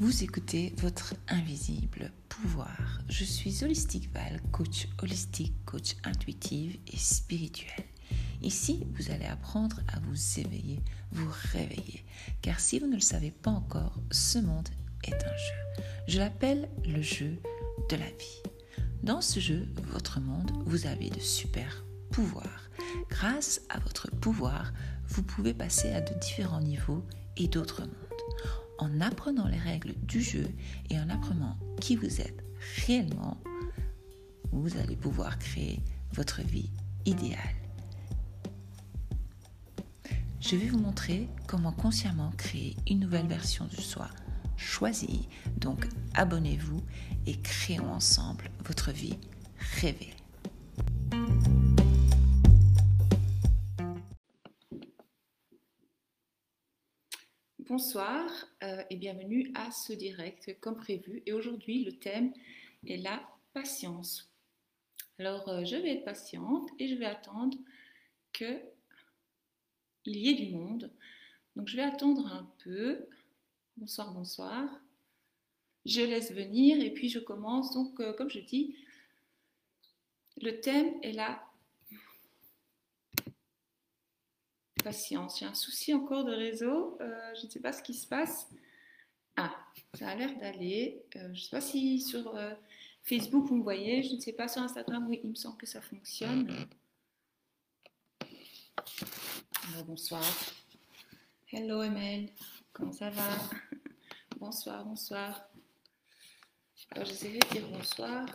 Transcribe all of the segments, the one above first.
Vous écoutez votre invisible pouvoir. Je suis Holistic Val, coach holistique, coach intuitive et spirituel. Ici, vous allez apprendre à vous éveiller, vous réveiller. Car si vous ne le savez pas encore, ce monde est un jeu. Je l'appelle le jeu de la vie. Dans ce jeu, votre monde, vous avez de super pouvoirs. Grâce à votre pouvoir, vous pouvez passer à de différents niveaux et d'autres mondes en apprenant les règles du jeu et en apprenant qui vous êtes réellement, vous allez pouvoir créer votre vie idéale. Je vais vous montrer comment consciemment créer une nouvelle version de soi choisie. Donc abonnez-vous et créons ensemble votre vie rêvée. Bonsoir euh, et bienvenue à ce direct comme prévu. Et aujourd'hui, le thème est la patience. Alors, euh, je vais être patiente et je vais attendre que il y ait du monde. Donc, je vais attendre un peu. Bonsoir, bonsoir. Je laisse venir et puis je commence. Donc, euh, comme je dis, le thème est la patience. J'ai un souci encore de réseau. Euh, je ne sais pas ce qui se passe. Ah, ça a l'air d'aller. Euh, je ne sais pas si sur euh, Facebook vous me voyez. Je ne sais pas sur Instagram. Oui, il me semble que ça fonctionne. bonsoir. Hello Emel. Comment ça va? Bonsoir, bonsoir. Alors j'essaierai de dire bonsoir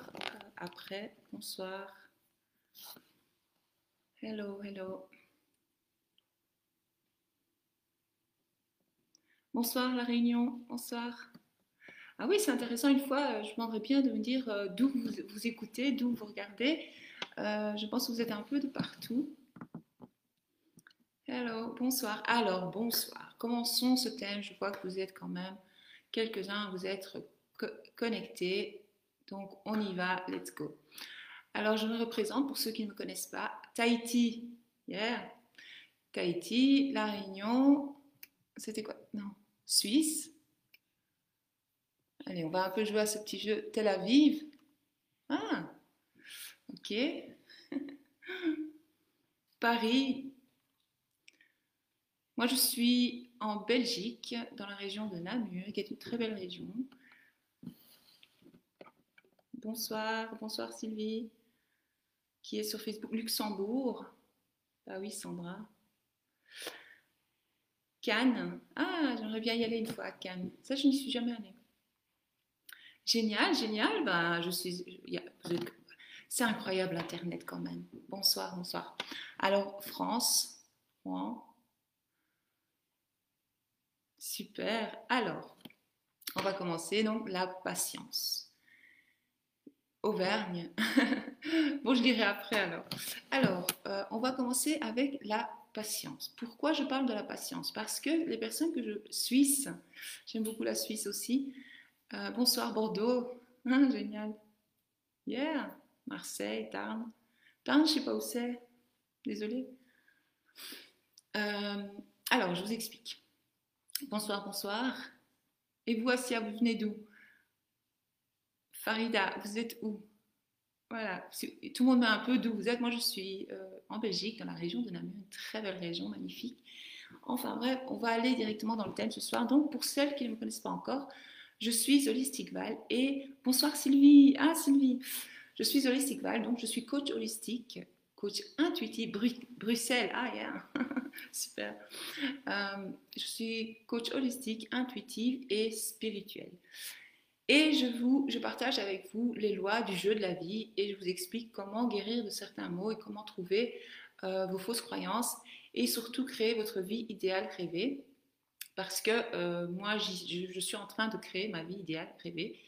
après. Bonsoir. Hello, hello. Bonsoir la réunion, bonsoir. Ah oui, c'est intéressant. Une fois, euh, je demanderais bien de me dire euh, d'où vous, écoutez, d'où vous regardez. Euh, je pense que vous êtes un peu de partout. Hello, bonsoir. Alors, bonsoir. Commençons ce thème? Je vois que vous êtes quand même quelques-uns vous être connectés. Donc, on y va. Let's go. Alors, je me représente pour ceux qui ne me connaissent pas. Tahiti. Yeah. Tahiti, La Réunion. C'était quoi? Non. Suisse. Allez, on va un peu jouer à ce petit jeu. Tel Aviv. Ah, ok. Paris. Moi, je suis en Belgique, dans la région de Namur, qui est une très belle région. Bonsoir, bonsoir Sylvie, qui est sur Facebook? Luxembourg. Ah oui, Sandra. Ah, j'aimerais bien y aller une fois à Cannes. Ça, je n'y suis jamais allée. Génial, génial. Suis. C'est incroyable Internet quand même. Bonsoir, bonsoir. Alors, France, Super. Alors, on va commencer donc la patience. Auvergne. bon, je dirai après alors. Alors, euh, on va commencer avec la patience. Pourquoi je parle de la patience? Parce que les personnes que je... Suisse, j'aime beaucoup la Suisse aussi. Euh, bonsoir Bordeaux, ah, génial. Yeah, Marseille, Tarn. Tarn, je sais pas où c'est. Désolée. Euh, alors, je vous explique. Bonsoir, bonsoir. Et vous, Assia, vous venez d'où? Farida, vous êtes où? Voilà, tout le monde met un peu d'où vous êtes. Moi, je suis euh, en Belgique, dans la région de Namur, une très belle région, magnifique. Enfin bref, on va aller directement dans le thème ce soir. Donc, pour celles qui ne me connaissent pas encore, je suis Holistic Val et bonsoir Sylvie. Ah Sylvie, je suis Holistic Val, donc je suis coach holistique, coach intuitif, Bruxelles. Ah yeah, super. Euh, je suis coach holistique, intuitive et spirituelle. Et je, vous, je partage avec vous les lois du jeu de la vie et je vous explique comment guérir de certains mots et comment trouver euh, vos fausses croyances et surtout créer votre vie idéale rêvée. Parce que euh, moi, je, suis en train de créer ma vie idéale rêvée.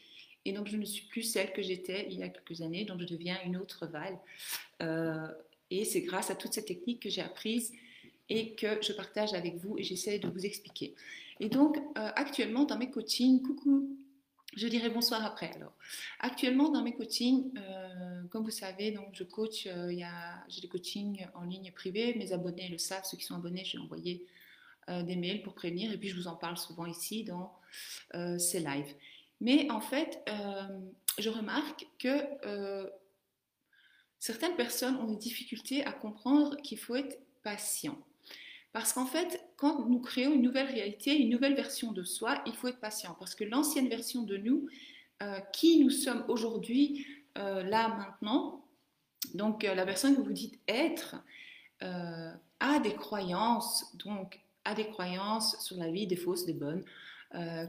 Et donc, je ne suis plus celle que j'étais il y a quelques années, donc je deviens une autre Val. Euh, et c'est grâce à toutes ces techniques que j'ai apprises et que je partage avec vous et j'essaie de vous expliquer. Et donc, actuellement, dans mes coachings, coucou je dirai bonsoir après. Alors, actuellement dans mes coachings, euh, comme vous savez, donc je coach. Euh, j'ai des coachings en ligne privée. Mes abonnés le savent. Ceux qui sont abonnés, j'ai envoyé des mails pour prévenir, et puis je vous en parle souvent ici dans ces lives. Mais en fait, je remarque que certaines personnes ont des difficultés à comprendre qu'il faut être patient. Parce qu'en fait, quand nous créons une nouvelle réalité, une nouvelle version de soi, il faut être patient. Parce que l'ancienne version de nous, euh, qui nous sommes aujourd'hui, euh, là, maintenant, donc euh, la personne que vous dites être, a des croyances, donc a des croyances sur la vie, des fausses, des bonnes.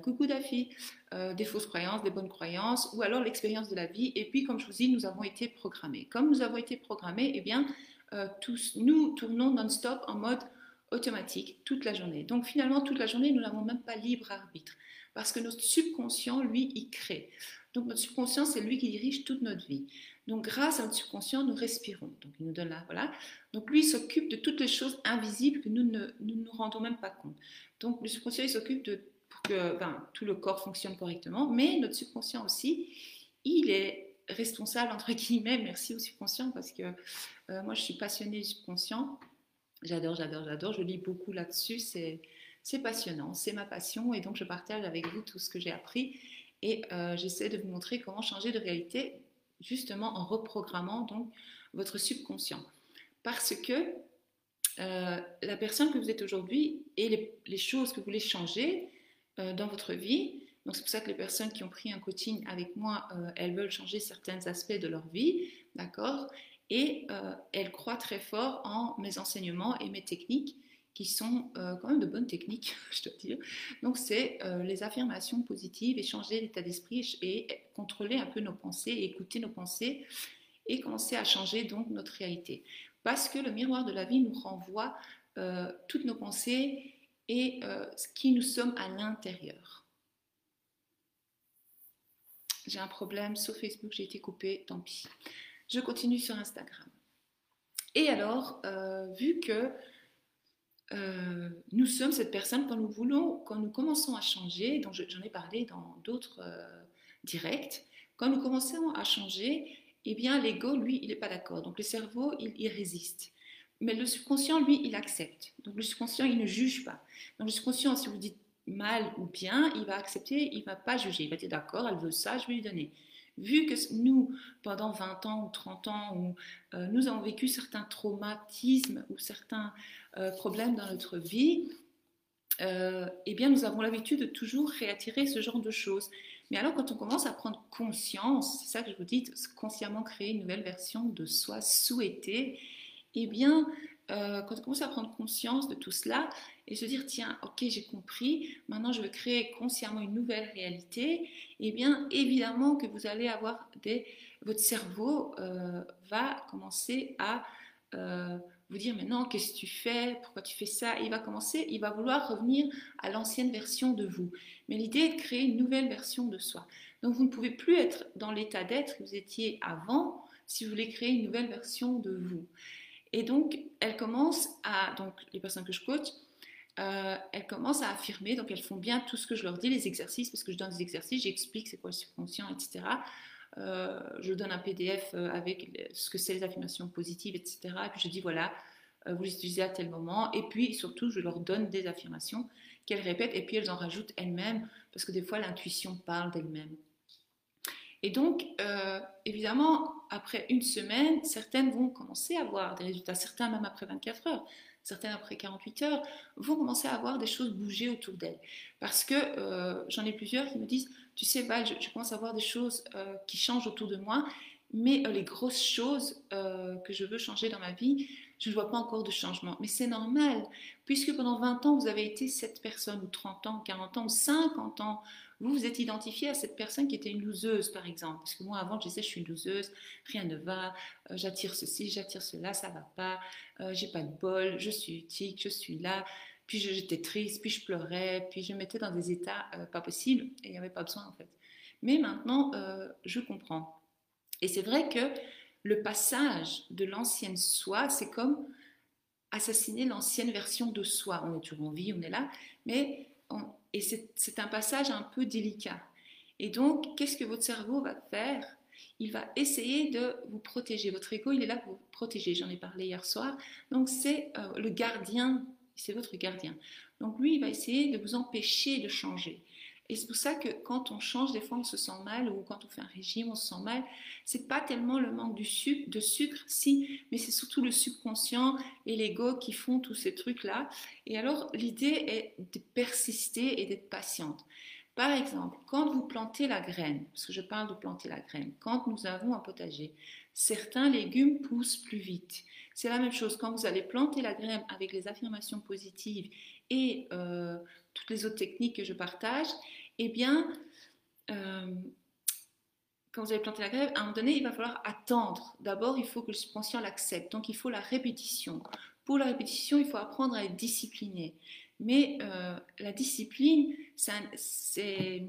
coucou Daffy, des fausses croyances, des bonnes croyances, ou alors l'expérience de la vie. Et puis, comme je vous dis, nous avons été programmés. Comme nous avons été programmés, eh bien, tous, nous tournons non-stop en mode automatique toute la journée. Donc finalement, toute la journée, nous n'avons même pas libre arbitre parce que notre subconscient, lui, il crée. Donc notre subconscient, c'est lui qui dirige toute notre vie. Donc grâce à notre subconscient, nous respirons. Donc il nous donne là, voilà. Donc lui, il s'occupe de toutes les choses invisibles que nous ne nous, rendons même pas compte. Donc le subconscient, il s'occupe de pour que tout le corps fonctionne correctement, mais notre subconscient aussi, il est responsable entre guillemets. Merci au subconscient parce que euh, moi, je suis passionnée du subconscient. J'adore, j'adore, j'adore. Je lis beaucoup là-dessus. C'est, passionnant, c'est ma passion et donc je partage avec vous tout ce que j'ai appris et euh, j'essaie de vous montrer comment changer de réalité justement en reprogrammant donc votre subconscient. Parce que euh, la personne que vous êtes aujourd'hui et les, choses que vous voulez changer euh, dans votre vie, donc c'est pour ça que les personnes qui ont pris un coaching avec moi, elles veulent changer certains aspects de leur vie, d'accord? Et euh, elle croit très fort en mes enseignements et mes techniques qui sont euh, quand même de bonnes techniques, je dois dire. Donc, c'est euh, les affirmations positives, échanger l'état d'esprit et contrôler un peu nos pensées, écouter nos pensées et commencer à changer donc notre réalité. Parce que le miroir de la vie nous renvoie toutes nos pensées et ce qui nous sommes à l'intérieur. J'ai un problème sur Facebook, j'ai été coupée, tant pis je continue sur Instagram. Et alors, euh, vu que euh, nous sommes cette personne, quand nous voulons, quand nous commençons à changer, dont j'en ai parlé dans d'autres euh, directs, quand nous commençons à changer, eh bien l'ego, lui, il n'est pas d'accord. Donc le cerveau, il, il, résiste. Mais le subconscient, lui, il accepte. Donc le subconscient, il ne juge pas. Donc le subconscient, si vous dites mal ou bien, il va accepter, il ne va pas juger. Il va dire d'accord, elle veut ça, je vais lui donner vu que nous, pendant 20 ans ou 30 ans, euh, nous avons vécu certains traumatismes ou certains euh, problèmes dans notre vie, euh, eh bien, nous avons l'habitude de toujours réattirer ce genre de choses. Mais alors, quand on commence à prendre conscience, c'est ça que je vous dis, consciemment créer une nouvelle version de soi souhaitée, eh bien, quand on commence à prendre conscience de tout cela et se dire, tiens, ok, j'ai compris, maintenant je veux créer consciemment une nouvelle réalité, eh bien évidemment que vous allez avoir des... Votre cerveau euh, va commencer à euh, vous dire mais non, qu'est-ce que tu fais? Pourquoi tu fais ça? Il va commencer, il va vouloir revenir à l'ancienne version de vous. Mais l'idée est de créer une nouvelle version de soi. Donc vous ne pouvez plus être dans l'état d'être que vous étiez avant si vous voulez créer une nouvelle version de vous. Et donc, elle commence à, donc les personnes que je coach, euh, elles commencent à affirmer, donc elles font bien tout ce que je leur dis, les exercices, parce que je donne des exercices, j'explique c'est quoi le subconscient, etc. Euh, je donne un PDF euh, avec ce que c'est les affirmations positives, etc. Et puis je dis voilà, vous les utilisez à tel moment. Et puis surtout, je leur donne des affirmations qu'elles répètent et puis elles en rajoutent elles-mêmes, parce que des fois l'intuition parle d'elle-même. Et donc, évidemment, après une semaine, certaines vont commencer à voir des résultats, certains même après 24 heures certaines après 48 heures, vont commencer à avoir des choses bouger autour d'elles. Parce que euh, j'en ai plusieurs qui me disent, tu sais, Val, je, commence à voir des choses euh, qui changent autour de moi, mais euh, les grosses choses que je veux changer dans ma vie, je ne vois pas encore de changement. Mais c'est normal, puisque pendant 20 ans, vous avez été cette personne, ou 30 ans, 40 ans, ou 50 ans, vous vous êtes identifié à cette personne qui était une loseuse, par exemple. Parce que moi, avant, je disais, je suis une loseuse, rien ne va, euh, j'attire ceci, j'attire cela, ça va pas, euh, j'ai pas de bol, je suis utile, je suis là. Puis j'étais triste, puis je pleurais, puis je me mettais dans des états euh, pas possibles, et il n'y avait pas besoin, en fait. Mais maintenant, je comprends. Et c'est vrai que le passage de l'ancienne soi, c'est comme assassiner l'ancienne version de soi. On est toujours en vie, on est là, mais et c'est un passage un peu délicat. Et donc, qu'est-ce que votre cerveau va faire? Il va essayer de vous protéger. Votre ego, il est là pour vous protéger. J'en ai parlé hier soir. Donc, c'est euh, le gardien c'est votre gardien. Donc lui, il va essayer de vous empêcher de changer. Et c'est pour ça que quand on change, des fois on se sent mal, ou quand on fait un régime, on se sent mal. C'est pas tellement le manque de sucre, si, mais c'est surtout le subconscient et l'ego qui font tous ces trucs-là. Et alors l'idée est de persister et d'être patiente. Par exemple, quand vous plantez la graine, parce que je parle de planter la graine, quand nous avons un potager, certains légumes poussent plus vite. C'est la même chose quand vous allez planter la graine avec les affirmations positives et euh, toutes les autres techniques que je partage, eh bien, euh, quand vous allez planter la graine, à un moment donné, il va falloir attendre. D'abord, il faut que le subconscient l'accepte. Donc, il faut la répétition. Pour la répétition, il faut apprendre à être discipliné. Mais euh, la discipline, c'est...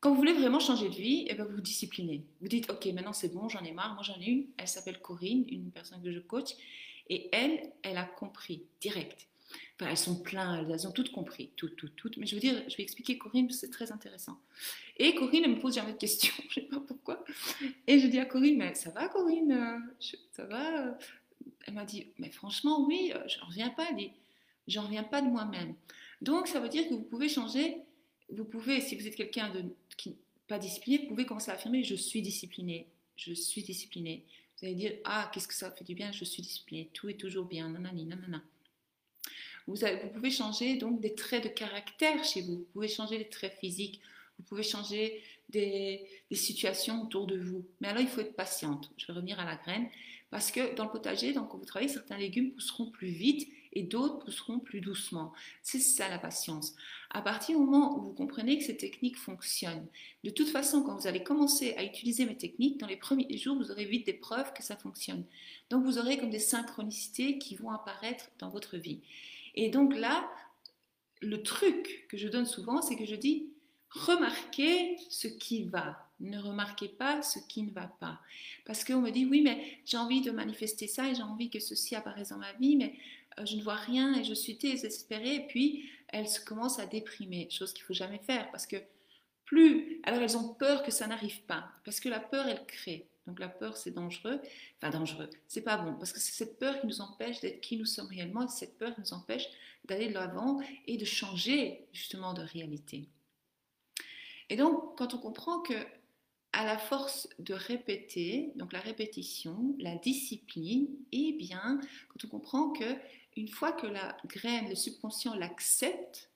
Quand vous voulez vraiment changer de vie, eh ben vous vous disciplinez. Vous dites, OK, maintenant c'est bon, j'en ai marre. Moi, j'en ai une. Elle s'appelle Corinne, une personne que je coach. Et elle, elle a compris direct. Elles sont pleines, elles ont toutes compris, toutes, toutes, toutes. Mais je veux dire, je vais expliquer Corinne, c'est très intéressant. Et Corinne, elle me pose jamais de questions, je ne sais pas pourquoi. Et je dis à Corinne, mais ça va Corinne? Ça va? Elle m'a dit, mais franchement, oui, je n'en reviens pas. Elle dit, j'en reviens pas de moi-même. Donc, ça veut dire que vous pouvez changer, vous pouvez, si vous êtes quelqu'un de qui pas discipliné, vous pouvez commencer à affirmer, je suis discipliné, je suis discipliné. Vous allez dire, ah, qu'est-ce que ça fait du bien, je suis discipliné, tout est toujours bien, nanani, nanana. Vous, pouvez changer donc des traits de caractère chez vous. Vous pouvez changer les traits physiques. Vous pouvez changer des, situations autour de vous. Mais alors, il faut être patiente. Je vais revenir à la graine. Parce que dans le potager, donc, quand vous travaillez, certains légumes pousseront plus vite et d'autres pousseront plus doucement. C'est ça la patience. À partir du moment où vous comprenez que ces techniques fonctionnent, de toute façon, quand vous allez commencer à utiliser mes techniques, dans les premiers jours, vous aurez vite des preuves que ça fonctionne. Donc, vous aurez comme des synchronicités qui vont apparaître dans votre vie. Et donc là, le truc que je donne souvent, c'est que je dis, remarquez ce qui va, ne remarquez pas ce qui ne va pas. Parce qu'on me dit, oui, mais j'ai envie de manifester ça et j'ai envie que ceci apparaisse dans ma vie, mais euh, je ne vois rien et je suis désespérée. Et puis, elles se commencent à déprimer, chose qu'il ne faut jamais faire parce que plus. Alors, elles ont peur que ça n'arrive pas parce que la peur, elle crée. Donc la peur, c'est dangereux. Enfin, dangereux, c'est pas bon, parce que c'est cette peur qui nous empêche d'être qui nous sommes réellement, cette peur qui nous empêche d'aller de l'avant et de changer justement de réalité. Et donc, quand on comprend que à la force de répéter, donc la répétition, la discipline, et eh bien, quand on comprend que une fois que la graine, le subconscient l'accepte,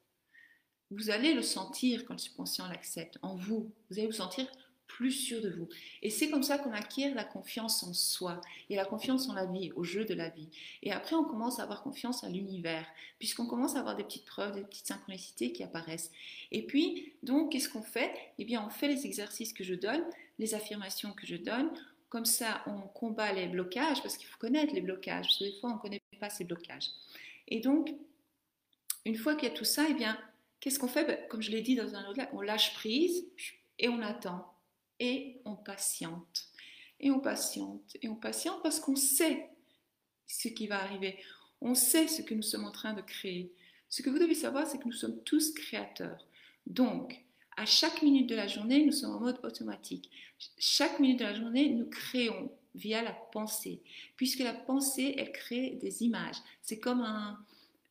vous allez le sentir quand le subconscient l'accepte en vous. Vous allez vous sentir plus sûr de vous. Et c'est comme ça qu'on acquiert la confiance en soi et la confiance en la vie, au jeu de la vie. Et après, on commence à avoir confiance à l'univers, puisqu'on commence à avoir des petites preuves, des petites synchronicités qui apparaissent. Et puis, donc, qu'est-ce qu'on fait? Eh bien, on fait les exercices que je donne, les affirmations que je donne. Comme ça, on combat les blocages, parce qu'il faut connaître les blocages, parce que des fois, on ne connaît pas ces blocages. Et donc, une fois qu'il y a tout ça, eh bien, qu'est-ce qu'on fait? Ben, Comme je l'ai dit dans un autre on lâche prise et on attend et on patiente. Et on patiente, et on patiente parce qu'on sait ce qui va arriver. On sait ce que nous sommes en train de créer. Ce que vous devez savoir, c'est que nous sommes tous créateurs. Donc, à chaque minute de la journée, nous sommes en mode automatique. Chaque minute de la journée, nous créons via la pensée. Puisque la pensée, elle crée des images. C'est comme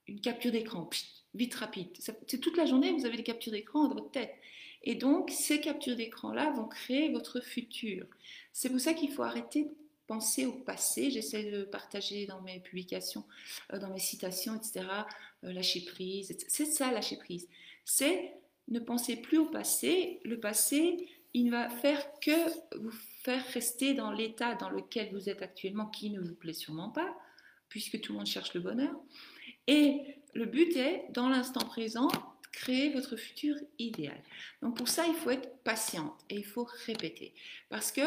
une capture d'écran, vite rapide. C'est toute la journée, vous avez des captures d'écran dans votre tête. Et donc, ces captures d'écran-là vont créer votre futur. C'est pour ça qu'il faut arrêter de penser au passé. J'essaie de partager dans mes publications, euh, dans mes citations, etc. Euh, lâcher prise. C'est ça, lâcher prise. C'est ne pensez plus au passé. Le passé, il ne va faire que vous faire rester dans l'état dans lequel vous êtes actuellement, qui ne vous plaît sûrement pas, puisque tout le monde cherche le bonheur. Et le but est, dans l'instant présent, créer votre futur idéal. Donc pour ça, il faut être patiente et il faut répéter. Parce que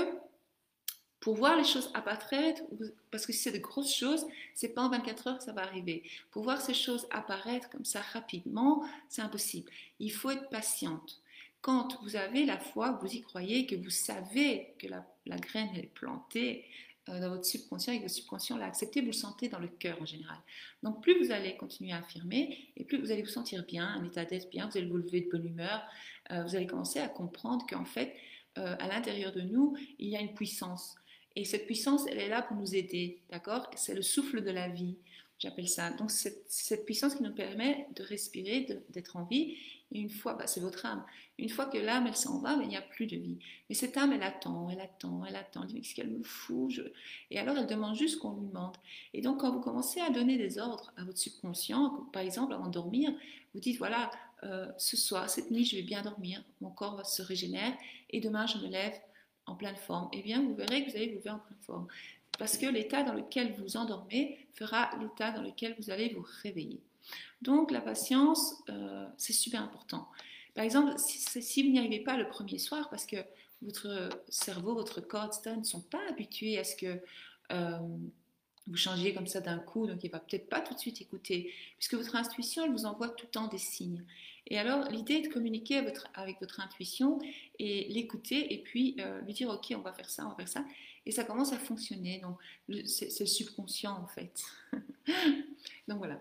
pour voir les choses apparaître, parce que si c'est de grosses choses, c'est pas en 24 heures que ça va arriver. Pour voir ces choses apparaître comme ça rapidement, c'est impossible. Il faut être patiente. Quand vous avez la foi, vous y croyez, que vous savez que la, graine est plantée, dans votre subconscient et que le subconscient l'a accepté, vous le sentez dans le cœur en général. Donc plus vous allez continuer à affirmer et plus vous allez vous sentir bien, un état d'être bien, vous allez vous lever de bonne humeur, euh, vous allez commencer à comprendre qu'en fait, euh, à l'intérieur de nous, il y a une puissance. Et cette puissance, elle est là pour nous aider, d'accord? C'est le souffle de la vie. J'appelle ça. Donc, cette, puissance qui nous permet de respirer, d'être en vie. Et une fois, bah, c'est votre âme. Une fois que l'âme, elle s'en va, ben, il n'y a plus de vie. Mais cette âme, elle attend, elle attend, elle attend. Elle dit, mais qu'est-ce qu'elle me fout. Et alors, elle demande juste qu'on lui demande. Et donc, quand vous commencez à donner des ordres à votre subconscient, par exemple, avant de dormir, vous dites, voilà, euh, ce soir, cette nuit, je vais bien dormir, mon corps va se régénérer, et demain, je me lève en pleine forme. Eh bien, vous verrez que vous allez vous lever en pleine forme. Parce que l'état dans lequel vous endormez fera l'état dans lequel vous allez vous réveiller. Donc, la patience, euh, c'est super important. Par exemple, si, vous n'y arrivez pas le premier soir, parce que votre cerveau, votre corps, ne sont pas habitués à ce que euh, vous changiez comme ça d'un coup, donc il va peut-être pas tout de suite écouter, puisque votre intuition, elle vous envoie tout le temps des signes. Et alors, l'idée est de communiquer avec votre, intuition et l'écouter, et puis euh, lui dire, OK, on va faire ça, on va faire ça. Et ça commence à fonctionner. Donc, c'est le subconscient, en fait. donc, voilà.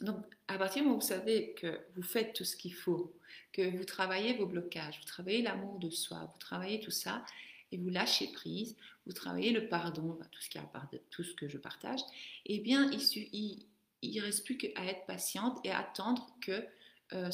Donc, à partir du moment où vous savez que vous faites tout ce qu'il faut, que vous travaillez vos blocages, vous travaillez l'amour de soi, vous travaillez tout ça, et vous lâchez prise, vous travaillez le pardon, tout ce, qui a, tout ce que je partage, eh bien, il ne reste plus qu'à être patiente et à attendre que euh,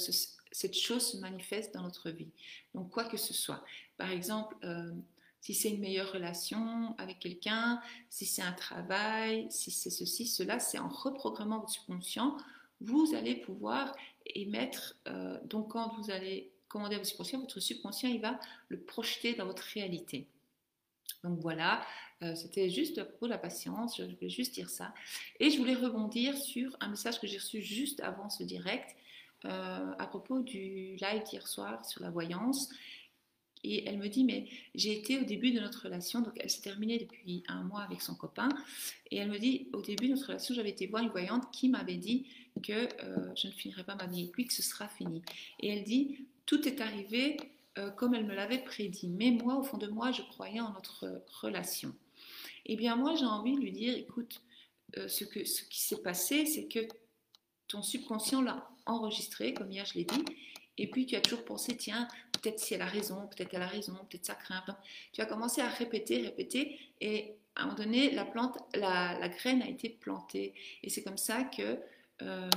cette chose se manifeste dans notre vie. Donc, quoi que ce soit. Par exemple, euh, si c'est une meilleure relation avec quelqu'un, si c'est un travail, si c'est ceci, cela, c'est en reprogrammant votre subconscient, vous allez pouvoir émettre, euh, donc quand vous allez commander à votre subconscient, votre subconscient, il va le projeter dans votre réalité. Donc voilà, euh, c'était juste pour la patience, je voulais juste dire ça. Et je voulais rebondir sur un message que j'ai reçu juste avant ce direct euh, à propos du live d'hier soir sur la voyance. Et elle me dit, mais j'ai été au début de notre relation, donc elle s'est terminée depuis un mois avec son copain, et elle me dit, au début de notre relation, j'avais été voir une voyante qui m'avait dit que euh, je ne finirais pas ma vie avec lui, que ce sera fini. Et elle dit, tout est arrivé euh, comme elle me l'avait prédit, mais moi, au fond de moi, je croyais en notre relation. Eh bien, moi, j'ai envie de lui dire, écoute, euh, ce qui s'est passé, c'est que ton subconscient l'a enregistré, comme hier je l'ai dit, et puis tu as toujours pensé, tiens, peut-être si elle a raison, peut-être elle a raison, peut-être ça craint. Tu as commencé à répéter, répéter, et à un moment donné, la plante, la, graine a été plantée. Et c'est comme ça que, euh,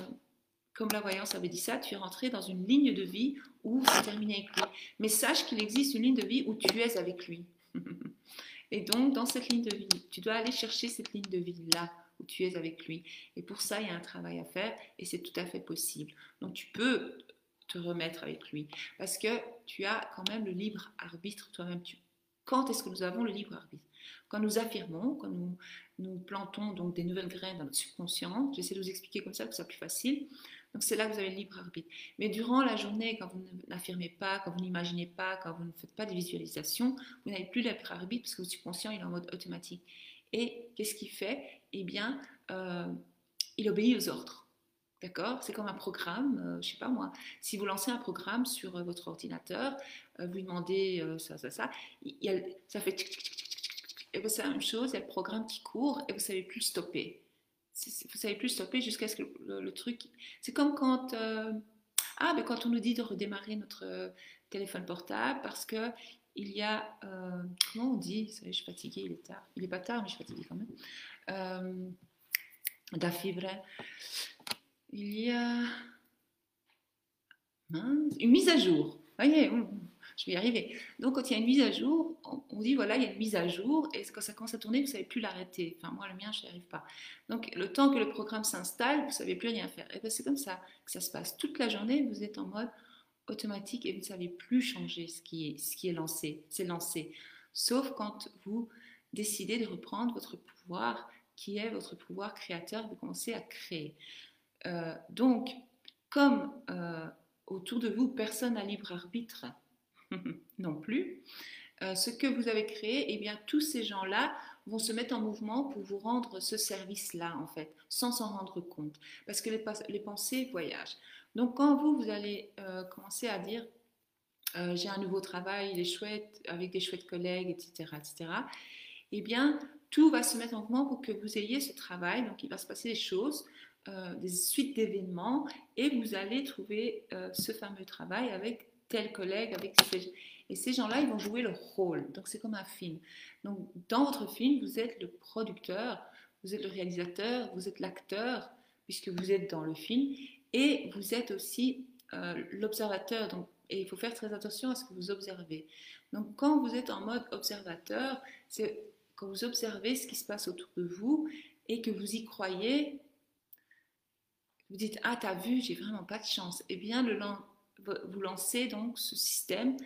comme la voyance avait dit ça, tu es rentré dans une ligne de vie où c'est terminé avec lui. Mais sache qu'il existe une ligne de vie où tu es avec lui. et donc, dans cette ligne de vie, tu dois aller chercher cette ligne de vie-là où tu es avec lui. Et pour ça, il y a un travail à faire et c'est tout à fait possible. Donc, tu peux te remettre avec lui. Parce que tu as quand même le libre arbitre toi-même. Quand est-ce que nous avons le libre arbitre? Quand nous affirmons, quand nous, plantons donc des nouvelles graines dans notre subconscient, j'essaie de vous expliquer comme ça que c'est plus facile. Donc c'est là que vous avez le libre arbitre. Mais durant la journée, quand vous n'affirmez pas, quand vous n'imaginez pas, quand vous ne faites pas de visualisation, vous n'avez plus le libre arbitre parce que votre subconscient il est en mode automatique. Et qu'est-ce qu'il fait? Eh bien, euh, il obéit aux ordres. D'accord? C'est comme un programme, je euh, je sais pas moi. Si vous lancez un programme sur euh, votre ordinateur, euh, vous demandez ça, ça, ça, il ça fait et vous savez la même chose, il y a le programme qui court et vous savez plus stopper. Vous savez plus stopper jusqu'à ce que le, truc. C'est comme quand ah ben quand on nous dit de redémarrer notre téléphone portable parce que il y a comment on dit? Je suis fatiguée, il est tard. Il est pas tard, mais je suis fatiguée quand même. Euh, da fibre il y a une mise à jour. Voyez, je vais y arriver. Donc, quand il y a une mise à jour, on, dit voilà, il y a une mise à jour, et quand ça commence à tourner, vous ne savez plus l'arrêter. Enfin, moi, le mien, je n'y arrive pas. Donc, le temps que le programme s'installe, vous ne savez plus rien faire. Et bien, c'est comme ça que ça se passe. Toute la journée, vous êtes en mode automatique et vous ne savez plus changer ce qui est, ce qui est lancé. C'est lancé. Sauf quand vous décidez de reprendre votre pouvoir, qui est votre pouvoir créateur, vous commencez à créer. Euh, donc, comme euh, autour de vous, personne n'a libre arbitre non plus, euh, ce que vous avez créé, eh bien, tous ces gens-là vont se mettre en mouvement pour vous rendre ce service-là, en fait, sans s'en rendre compte, parce que les, les, pensées voyagent. Donc, quand vous, vous allez commencer à dire, j'ai un nouveau travail, il est chouette, avec des chouettes collègues, etc., etc., eh bien, tout va se mettre en mouvement pour que vous ayez ce travail, donc il va se passer des choses, euh, des suites d'événements et vous allez trouver euh, ce fameux travail avec tel collègue, avec Et ces gens-là, ils vont jouer le rôle. Donc c'est comme un film. Donc dans votre film, vous êtes le producteur vous êtes le réalisateur, vous êtes l'acteur, puisque vous êtes dans le film, et vous êtes aussi euh, l'observateur. Donc, et il faut faire très attention à ce que vous observez. Donc, quand vous êtes en mode observateur, c'est quand vous observez ce qui se passe autour de vous et que vous y croyez, vous dites Ah, t'as vu, j'ai vraiment pas de chance. Eh bien, vous lancez donc ce système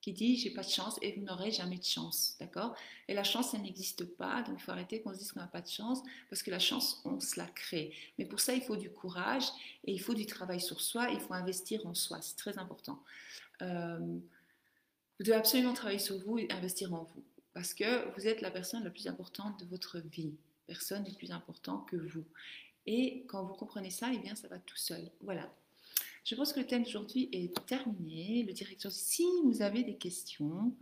qui dit j'ai pas de chance et vous n'aurez jamais de chance, d'accord? Et la chance, elle n'existe pas, donc il faut arrêter qu'on se dise qu'on n'a pas de chance, parce que la chance, on se la crée. Mais pour ça, il faut du courage et il faut du travail sur soi, il faut investir en soi, c'est très important. Euh, vous devez absolument travailler sur vous et investir en vous, parce que vous êtes la personne la plus importante de votre vie. Personne n'est plus important que vous. Et quand vous comprenez ça, eh bien, ça va tout seul. Voilà. Je pense que le thème d'aujourd'hui est terminé. Le directeur, si vous avez des questions,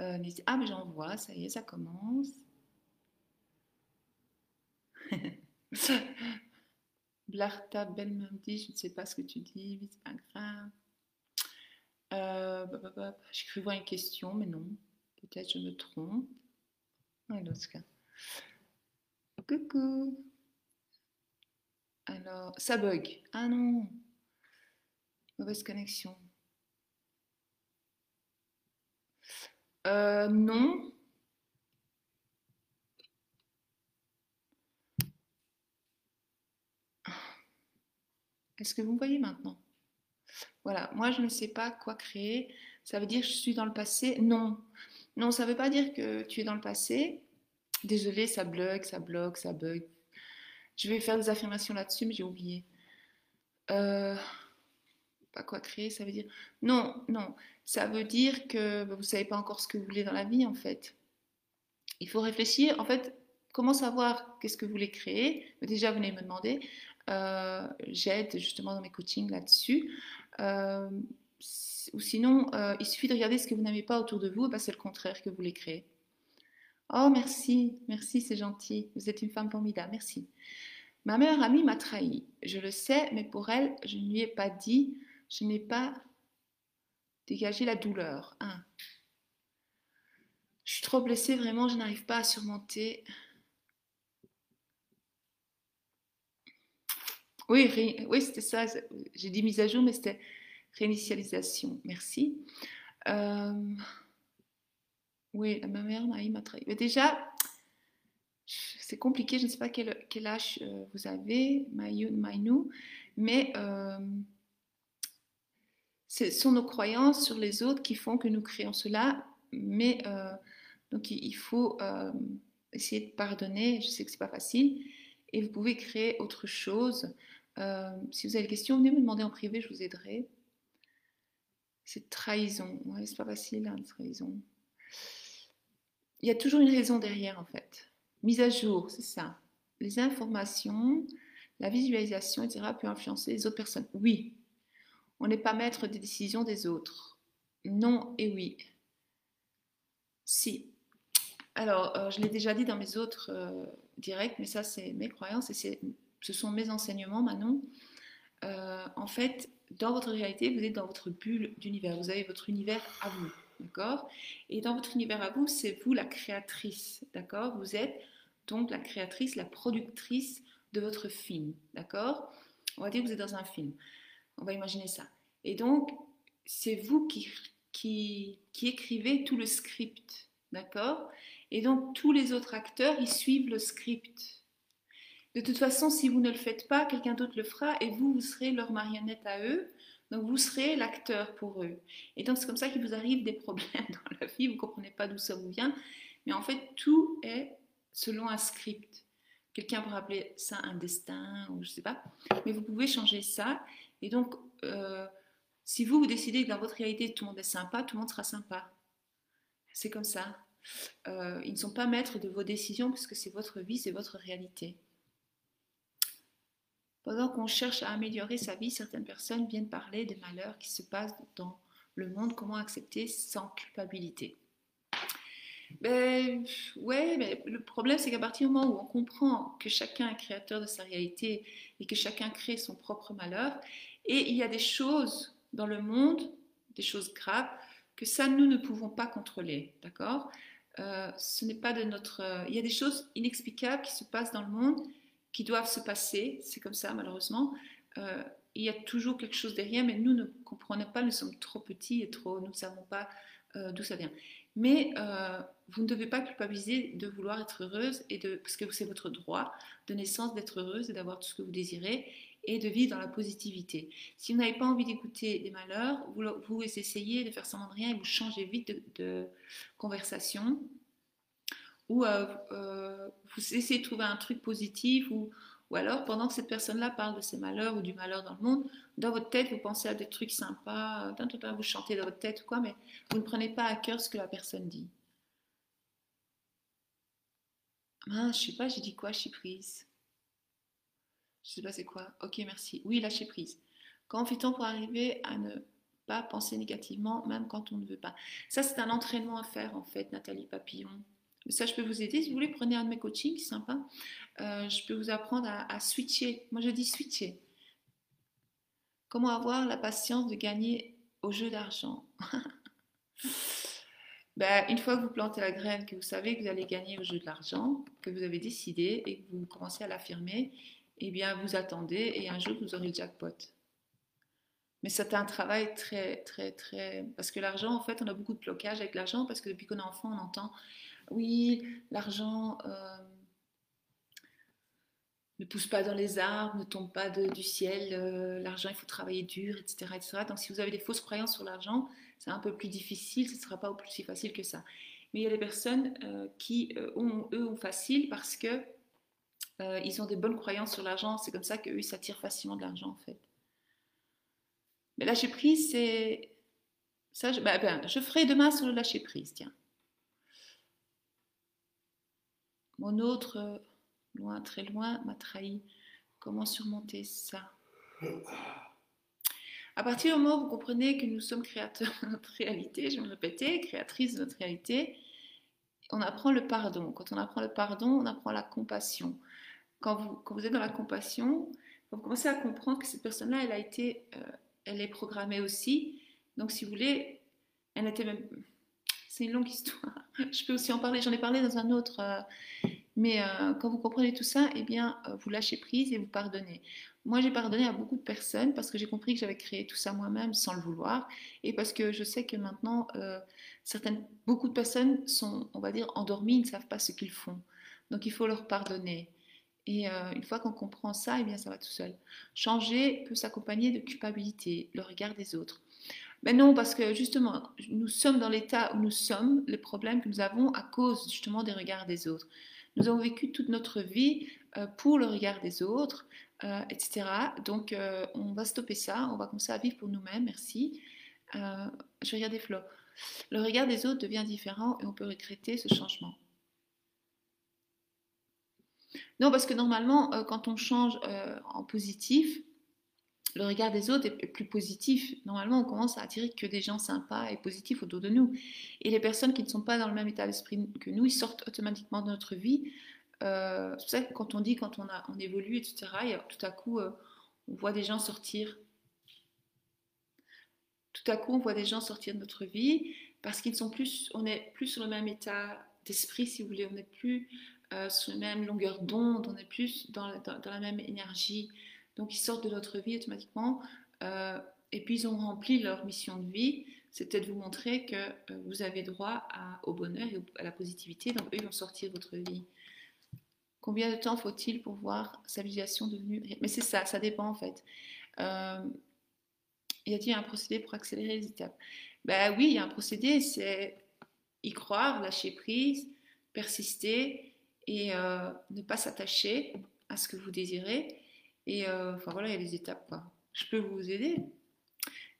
euh, Ah, mais j'en vois, ça y est, ça commence. Blarta me dit Je ne sais pas ce que tu dis, mais c'est pas grave. Euh, bah, bah, bah, cru voir une question, mais non. Peut-être je me trompe. Alors, Coucou. Alors, ça bug. Ah non. Mauvaise connexion. Euh, non. Est-ce que vous me voyez maintenant? Voilà, moi je ne sais pas quoi créer. Ça veut dire que je suis dans le passé? Non. Non, ça ne veut pas dire que tu es dans le passé. Désolée, ça bloque, ça bloque, ça bug. Je vais faire des affirmations là-dessus, mais j'ai oublié. Euh, pas quoi créer, ça veut dire... Non, non, ça veut dire que vous ne savez pas encore ce que vous voulez dans la vie, en fait. Il faut réfléchir, en fait, comment savoir qu'est-ce que vous voulez créer? Déjà, venez me demander. Euh, j'aide justement dans mes coachings là-dessus. Euh, ou sinon, il suffit de regarder ce que vous n'avez pas autour de vous, et ben c'est le contraire que vous voulez créer. Oh, merci, merci, c'est gentil. Vous êtes une femme formidable, merci. Ma meilleure amie m'a trahi. Je le sais, mais pour elle, je ne lui ai pas dit je n'ai pas dégagé la douleur. Je suis trop blessée, vraiment, je n'arrive pas à surmonter. Oui, oui c'était ça. J'ai dit mise à jour, mais c'était réinitialisation. Merci. Euh, oui, ma mère m'a trahi. Mais déjà, c'est compliqué. Je ne sais pas quel, quel âge euh, vous avez, Maïnou, mais euh, ce sont nos croyances sur les autres qui font que nous créons cela, mais euh, donc il faut euh, essayer de pardonner. Je sais que c'est pas facile, et vous pouvez créer autre chose. Si vous avez des questions, venez me demander en privé, je vous aiderai. C'est trahison. Ouais, c'est pas facile, hein, trahison. Il y a toujours une raison derrière, en fait. Mise à jour, c'est ça. Les informations, la visualisation, etc., peut influencer les autres personnes. Oui, on n'est pas maître des décisions des autres. Non et oui. Si. Alors, euh, je l'ai déjà dit dans mes autres euh, directs, mais ça, c'est mes croyances et ce sont mes enseignements, Manon. Euh, en fait, dans votre réalité, vous êtes dans votre bulle d'univers. Vous avez votre univers à vous, d'accord? Et dans votre univers à vous, c'est vous la créatrice, d'accord? Vous êtes donc la créatrice, la productrice de votre film, d'accord? On va dire que vous êtes dans un film. On va imaginer ça. Et donc, c'est vous qui, écrivez tout le script, d'accord? Et donc, tous les autres acteurs, ils suivent le script. De toute façon, si vous ne le faites pas, quelqu'un d'autre le fera et vous, vous serez leur marionnette à eux. Donc, vous serez l'acteur pour eux. Et donc, c'est comme ça qu'il vous arrive des problèmes dans la vie. Vous ne comprenez pas d'où ça vous vient. Mais en fait, tout est selon un script. Quelqu'un pourrait appeler ça un destin ou je ne sais pas. Mais vous pouvez changer ça. Et donc, euh, si vous, vous décidez que dans votre réalité, tout le monde est sympa, tout le monde sera sympa. C'est comme ça. Euh, ils ne sont pas maîtres de vos décisions puisque c'est votre vie, c'est votre réalité. Pendant qu'on cherche à améliorer sa vie, certaines personnes viennent parler des malheurs qui se passent dans le monde, comment accepter sans culpabilité? Ben, ouais, mais le problème, c'est qu'à partir du moment où on comprend que chacun est créateur de sa réalité et que chacun crée son propre malheur, et il y a des choses dans le monde, des choses graves, que ça, nous ne pouvons pas contrôler, d'accord? Euh, ce n'est pas de notre. Il y a des choses inexplicables qui se passent dans le monde, qui doivent se passer. C'est comme ça, malheureusement. Euh, il y a toujours quelque chose derrière, mais nous ne comprenons pas. Nous sommes trop petits et trop. Nous ne savons pas d'où ça vient. Mais vous ne devez pas culpabiliser de vouloir être heureuse et de parce que c'est votre droit de naissance d'être heureuse et d'avoir tout ce que vous désirez et de vivre dans la positivité. Si vous n'avez pas envie d'écouter des malheurs, vous, vous, essayez de faire semblant de rien et vous changez vite de, conversation. Ou euh, euh, vous essayez de trouver un truc positif ou, ou alors, pendant que cette personne-là parle de ses malheurs ou du malheur dans le monde, dans votre tête, vous pensez à des trucs sympas, vous chantez dans votre tête ou quoi, mais vous ne prenez pas à cœur ce que la personne dit. Ah, je sais pas, j'ai dit quoi, suis prise. Je sais pas c'est quoi. Ok, merci. Oui, lâcher prise. Comment fait-on pour arriver à ne pas penser négativement, même quand on ne veut pas? Ça, c'est un entraînement à faire, en fait, Nathalie Papillon. Ça, je peux vous aider. Si vous voulez, prenez un de mes coachings, sympa. Euh, je peux vous apprendre à, switcher. Moi, je dis switcher. Comment avoir la patience de gagner au jeu d'argent? Ben, Une fois que vous plantez la graine, que vous savez que vous allez gagner au jeu de l'argent, que vous avez décidé et que vous commencez à l'affirmer, eh bien, vous attendez et un jour, vous aurez le jackpot. Mais c'est un travail très, très, très... Parce que l'argent, en fait, on a beaucoup de blocages avec l'argent parce que depuis qu'on est enfant, on entend, oui, l'argent euh, ne pousse pas dans les arbres, ne tombe pas du ciel, euh, l'argent, il faut travailler dur, etc., etc. Donc, si vous avez des fausses croyances sur l'argent, c'est un peu plus difficile, ce ne sera pas aussi facile que ça. Mais il y a des personnes euh, qui, ont, eux, ont facile parce que ils ont des bonnes croyances sur l'argent. C'est comme ça qu'eux, ils s'attirent facilement de l'argent, en fait. Mais lâcher prise, c'est. Ça, je, bah, ben, je ferai demain sur le lâcher prise, tiens. Mon autre, euh, loin, très loin, m'a trahi. Comment surmonter ça? À partir du moment où vous comprenez que nous sommes créateurs de notre réalité, je vais me répéter, créatrices de notre réalité, on apprend le pardon. Quand on apprend le pardon, on apprend la compassion quand vous, êtes dans la compassion, vous commencez à comprendre que cette personne-là, elle a été, euh, elle est programmée aussi. Donc, si vous voulez, elle était même. C'est une longue histoire. Je peux aussi en parler. J'en ai parlé dans un autre. Euh, mais euh, quand vous comprenez tout ça, eh bien, vous lâchez prise et vous pardonnez. Moi, j'ai pardonné à beaucoup de personnes parce que j'ai compris que j'avais créé tout ça moi-même sans le vouloir et parce que je sais que maintenant, certaines, beaucoup de personnes sont, on va dire, endormies, ils ne savent pas ce qu'ils font. Donc, il faut leur pardonner. Et euh, une fois qu'on comprend ça, eh bien, ça va tout seul. Changer peut s'accompagner de culpabilité, le regard des autres. Mais non, parce que justement, nous sommes dans l'état où nous sommes, les problèmes que nous avons à cause justement des regards des autres. Nous avons vécu toute notre vie euh, pour le regard des autres, euh, etc. Donc, on va stopper ça, on va commencer à vivre pour nous-mêmes, merci. je regarde des flots. Le regard des autres devient différent et on peut regretter ce changement. Non, parce que normalement, euh, quand on change euh, en positif, le regard des autres est plus positif. Normalement, on commence à attirer que des gens sympas et positifs autour de nous. Et les personnes qui ne sont pas dans le même état d'esprit que nous, ils sortent automatiquement de notre vie. Euh, c'est pour ça que quand on dit, quand on, a, on évolue, etc., tout à coup, on voit des gens sortir. Tout à coup, on voit des gens sortir de notre vie parce qu'ils sont plus, on est plus sur le même état d'esprit, si vous voulez, on n'est plus euh, sur la même longueur d'onde, on est plus dans la, même énergie. Donc ils sortent de notre vie automatiquement euh, et puis ils ont rempli leur mission de vie. C'était de vous montrer que euh, vous avez droit au bonheur et à la positivité. Donc eux, vont sortir de votre vie. Combien de temps faut-il pour voir sa visualisation devenue Mais c'est ça, ça dépend en fait. y a-t-il un procédé pour accélérer les étapes Ben oui, il y a un procédé, c'est y croire, lâcher prise, persister, et euh, ne pas s'attacher à ce que vous désirez. Et euh, enfin voilà, il y a des étapes. Je peux vous aider.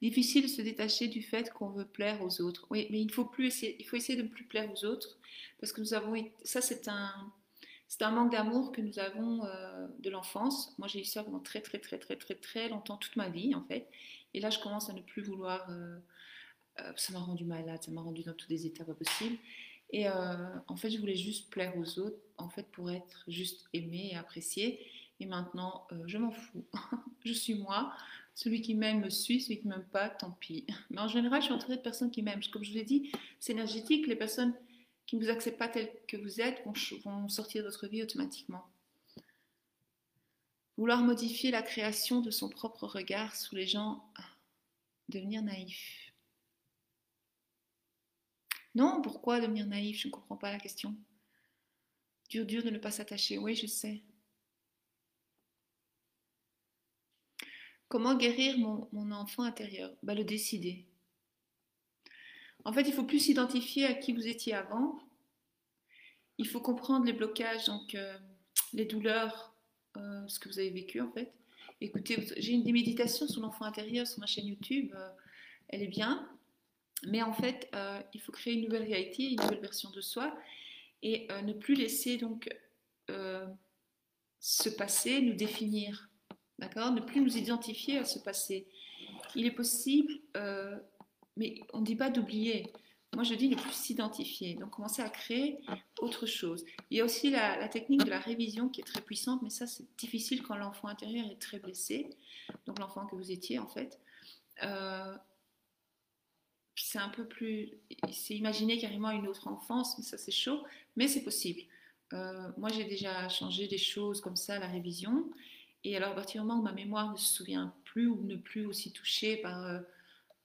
Difficile de se détacher du fait qu'on veut plaire aux autres. Oui, mais il faut plus essayer, il faut essayer de ne plus plaire aux autres parce que nous avons ça c'est un c'est un manque d'amour que nous avons euh, de l'enfance. Moi j'ai eu ça pendant très très très très très très longtemps toute ma vie en fait. Et là je commence à ne plus vouloir. ça m'a rendu malade, ça m'a rendu dans tous des états pas possibles. Et euh, en fait, je voulais juste plaire aux autres, en fait, pour être juste aimée et appréciée. Et maintenant, euh, je m'en fous. je suis moi. Celui qui m'aime me suit, celui qui m'aime pas, tant pis. Mais en général, je suis entourée de personnes qui m'aiment. Comme je vous l'ai dit, c'est énergétique. Les personnes qui ne vous acceptent pas tel que vous êtes vont, vont sortir de votre vie automatiquement. Vouloir modifier la création de son propre regard sous les gens, devenir naïf. Non, pourquoi devenir naïf? Je ne comprends pas la question. Dur, dur de ne pas s'attacher. Oui, je sais. Comment guérir mon, enfant intérieur? Bah, Le décider. En fait, il faut plus s'identifier à qui vous étiez avant. Il faut comprendre les blocages, donc euh, les douleurs, euh, ce que vous avez vécu en fait. Écoutez, j'ai une des méditations sur l'enfant intérieur sur ma chaîne YouTube. Euh, elle est bien. Mais en fait, il faut créer une nouvelle réalité, une nouvelle version de soi et ne plus laisser donc ce passé nous définir. D'accord? Ne plus nous identifier à ce passé. Il est possible mais on ne dit pas d'oublier. Moi, je dis ne plus s'identifier. Donc, commencer à créer autre chose. Il y a aussi la, technique de la révision qui est très puissante, mais ça, c'est difficile quand l'enfant intérieur est très blessé. Donc, l'enfant que vous étiez, en fait. Euh, c'est un peu plus. C'est imaginer carrément une autre enfance, mais ça, c'est chaud. Mais c'est possible. Euh, moi, j'ai déjà changé des choses comme ça, la révision. Et alors, à partir du moment où ma mémoire ne se souvient plus ou ne plus aussi touchée par. Euh,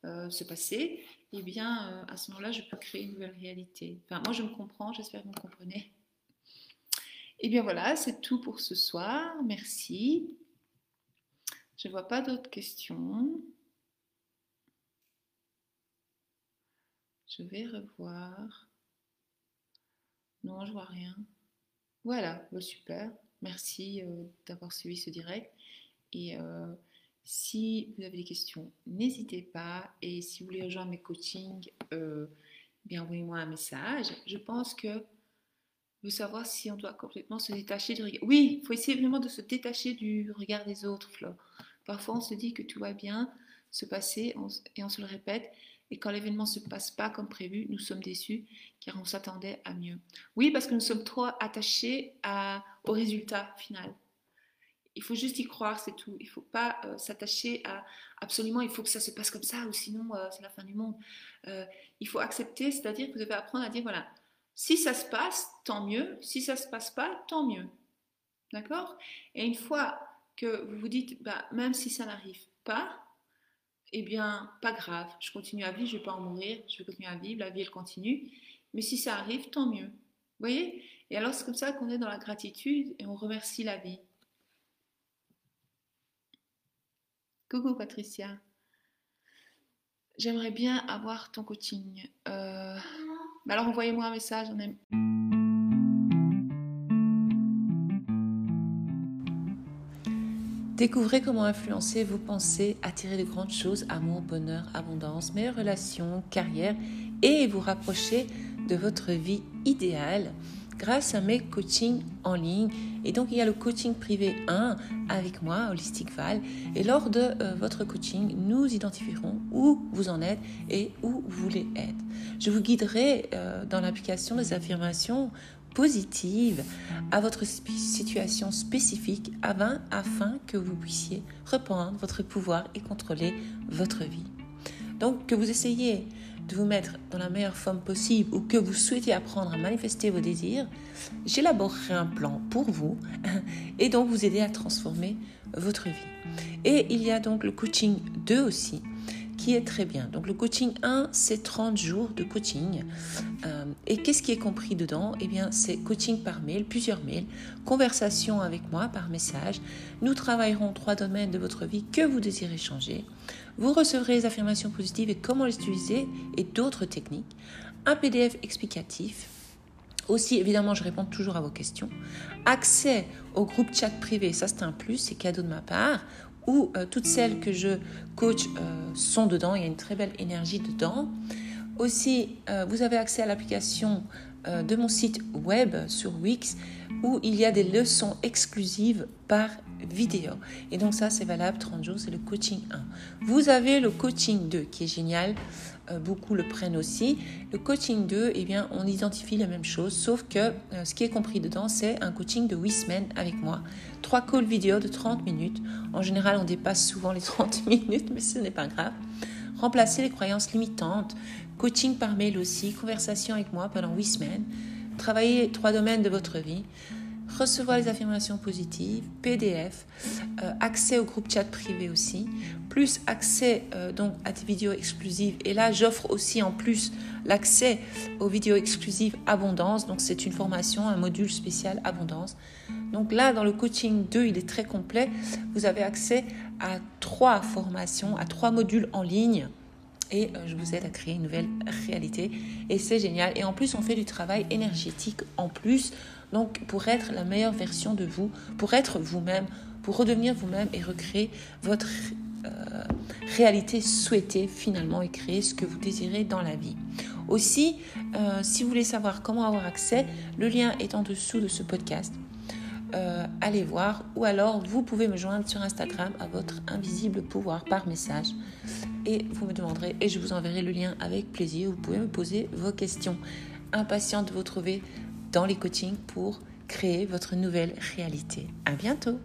euh, se passer, eh bien, euh, à ce moment-là, je peux créer une nouvelle réalité. Enfin, moi, je me comprends, j'espère que vous me comprenez. Et eh bien voilà, c'est tout pour ce soir. Merci. Je ne vois pas d'autres questions. Je vais revoir. Non, je vois rien. Voilà, bah, super. Merci euh, d'avoir suivi ce direct. Et si vous avez des questions, n'hésitez pas. Et si vous voulez rejoindre mes coachings, euh, bien envoyez-moi un message. Je pense que vous savoir si on doit complètement se détacher du regard. Oui, il faut essayer vraiment de se détacher du regard des autres, Flo. Parfois, on se dit que tout va bien se passer et on se le répète. Et quand l'événement ne se passe pas comme prévu, nous sommes déçus car on s'attendait à mieux. Oui, parce que nous sommes trop attachés au résultat final. Il faut juste y croire, c'est tout. Il ne faut pas euh, s'attacher à absolument, il faut que ça se passe comme ça, ou sinon euh, c'est la fin du monde. Euh, il faut accepter, c'est-à-dire que vous devez apprendre à dire, voilà, si ça se passe, tant mieux. Si ça ne se passe pas, tant mieux. D'accord? Et une fois que vous vous dites, bah, même si ça n'arrive pas, eh bien, pas grave, je continue à vivre, je ne vais pas en mourir, je vais continuer à vivre, la vie, elle continue. Mais si ça arrive, tant mieux. Vous voyez? Et alors, c'est comme ça qu'on est dans la gratitude et on remercie la vie. Coucou Patricia. J'aimerais bien avoir ton coaching. Euh, alors envoyez-moi un message. On aime. Découvrez comment influencer vos pensées, attirer de grandes choses, amour, bonheur, abondance, meilleures relations, carrière et vous rapprocher de votre vie idéale grâce à mes coachings en ligne. Et donc, il y a le coaching privé 1 avec moi, Holistic Val. Et lors de euh, votre coaching, nous identifierons où vous en êtes et où vous voulez être. Je vous guiderai euh, dans l'application des affirmations positives à votre situation spécifique afin, afin que vous puissiez reprendre votre pouvoir et contrôler votre vie. Donc, que vous essayez de vous mettre dans la meilleure forme possible ou que vous souhaitez apprendre à manifester vos désirs, j'élaborerai un plan pour vous et donc vous aider à transformer votre vie. Et il y a donc le coaching 2 aussi qui est très bien. Donc le coaching 1, c'est 30 jours de coaching. Euh, et qu'est-ce qui est compris dedans? Eh bien, c'est coaching par mail, plusieurs mails, conversation avec moi par message. Nous travaillerons trois domaines de votre vie que vous désirez changer. Vous recevrez les affirmations positives et comment les utiliser et d'autres techniques. Un PDF explicatif. Aussi, évidemment, je réponds toujours à vos questions. Accès au groupe chat privé, ça c'est un plus, c'est cadeau de ma part, où euh, toutes celles que je coach euh, sont dedans, il y a une très belle énergie dedans. Aussi, euh, vous avez accès à l'application de mon site web sur Wix où il y a des leçons exclusives par vidéo. Et donc ça, c'est valable 30 jours, c'est le coaching 1. Vous avez le coaching 2 qui est génial, beaucoup le prennent aussi. Le coaching 2, eh bien, on identifie la même chose, sauf que ce qui est compris dedans, c'est un coaching de 8 semaines avec moi. Trois calls vidéo de 30 minutes. En général, on dépasse souvent les 30 minutes, mais ce n'est pas grave. remplacer les croyances limitantes, coaching par mail aussi, conversation avec moi pendant huit semaines, travailler trois domaines de votre vie, recevoir les affirmations positives, PDF, euh, accès au groupe chat privé aussi, plus accès euh, donc à des vidéos exclusives. Et là, j'offre aussi en plus l'accès aux vidéos exclusives Abondance. Donc c'est une formation, un module spécial Abondance. Donc là, dans le coaching 2, il est très complet. Vous avez accès à trois formations, à trois modules en ligne et euh, je vous aide à créer une nouvelle réalité. Et c'est génial. Et en plus, on fait du travail énergétique en plus. Donc, pour être la meilleure version de vous, pour être vous-même, pour redevenir vous-même et recréer votre euh, réalité souhaitée finalement et créer ce que vous désirez dans la vie. Aussi, euh, si vous voulez savoir comment avoir accès, le lien est en dessous de ce podcast. Euh, allez voir ou alors vous pouvez me joindre sur Instagram à votre invisible pouvoir par message et vous me demanderez et je vous enverrai le lien avec plaisir. Vous pouvez me poser vos questions. Impatiente de vous trouver dans les coachings pour créer votre nouvelle réalité. À bientôt!